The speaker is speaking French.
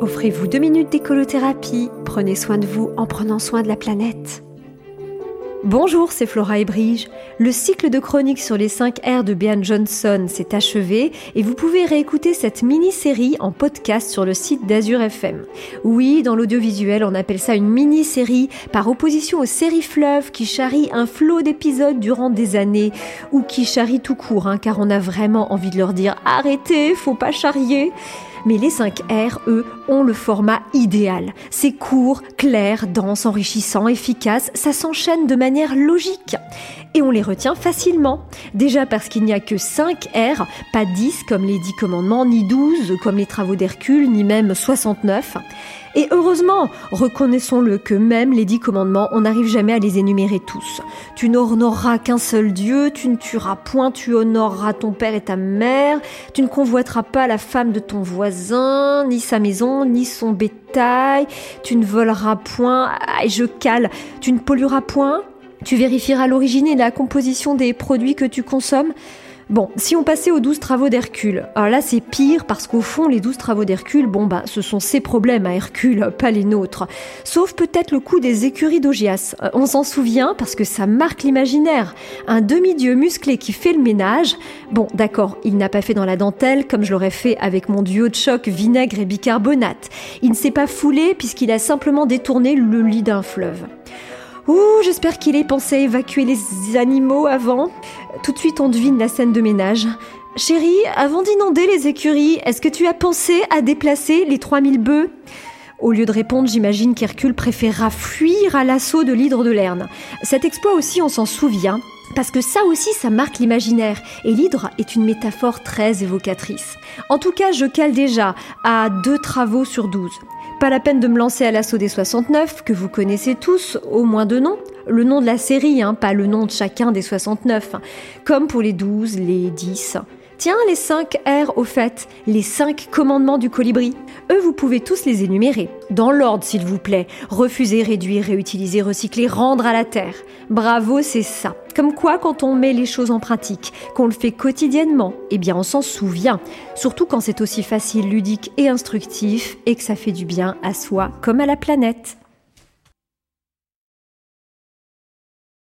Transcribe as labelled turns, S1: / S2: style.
S1: Offrez-vous deux minutes d'écolothérapie. Prenez soin de vous en prenant soin de la planète. Bonjour, c'est Flora et Brige. Le cycle de chroniques sur les 5 R de Bian Johnson s'est achevé et vous pouvez réécouter cette mini-série en podcast sur le site d'Azur FM. Oui, dans l'audiovisuel, on appelle ça une mini-série par opposition aux séries fleuves qui charrient un flot d'épisodes durant des années ou qui charrient tout court, hein, car on a vraiment envie de leur dire arrêtez, faut pas charrier. Mais les 5 R, eux, ont le format idéal. C'est court, clair, dense, enrichissant, efficace, ça s'enchaîne de manière logique. Et on les retient facilement. Déjà parce qu'il n'y a que 5 R, pas 10 comme les 10 commandements, ni 12 comme les travaux d'Hercule, ni même 69. Et heureusement, reconnaissons-le que même les dix commandements, on n'arrive jamais à les énumérer tous. Tu n'honoreras qu'un seul Dieu, tu ne tueras point, tu honoreras ton père et ta mère, tu ne convoiteras pas la femme de ton voisin, ni sa maison, ni son bétail, tu ne voleras point, et je cale, tu ne pollueras point, tu vérifieras l'origine et la composition des produits que tu consommes. Bon, si on passait aux douze travaux d'Hercule, alors là c'est pire parce qu'au fond les douze travaux d'Hercule, bon bah ce sont ses problèmes à Hercule, pas les nôtres. Sauf peut-être le coup des écuries d'Augias. Euh, on s'en souvient parce que ça marque l'imaginaire. Un demi-dieu musclé qui fait le ménage. Bon d'accord, il n'a pas fait dans la dentelle comme je l'aurais fait avec mon duo de choc vinaigre et bicarbonate. Il ne s'est pas foulé puisqu'il a simplement détourné le lit d'un fleuve. Ouh, j'espère qu'il ait pensé à évacuer les animaux avant. Tout de suite, on devine la scène de ménage. Chérie, avant d'inonder les écuries, est-ce que tu as pensé à déplacer les 3000 bœufs? Au lieu de répondre, j'imagine qu'Hercule préférera fuir à l'assaut de l'hydre de Lerne. Cet exploit aussi, on s'en souvient, parce que ça aussi, ça marque l'imaginaire, et l'hydre est une métaphore très évocatrice. En tout cas, je cale déjà à deux travaux sur douze. Pas la peine de me lancer à l'assaut des 69, que vous connaissez tous, au moins de nom. Le nom de la série, hein, pas le nom de chacun des 69. Comme pour les 12, les 10. Tiens, les 5 R au fait, les 5 commandements du colibri. Eux, vous pouvez tous les énumérer. Dans l'ordre, s'il vous plaît. Refuser, réduire, réutiliser, recycler, rendre à la terre. Bravo, c'est ça. Comme quoi, quand on met les choses en pratique, qu'on le fait quotidiennement, eh bien on s'en souvient. Surtout quand c'est aussi facile, ludique et instructif et que ça fait du bien à soi comme à la planète.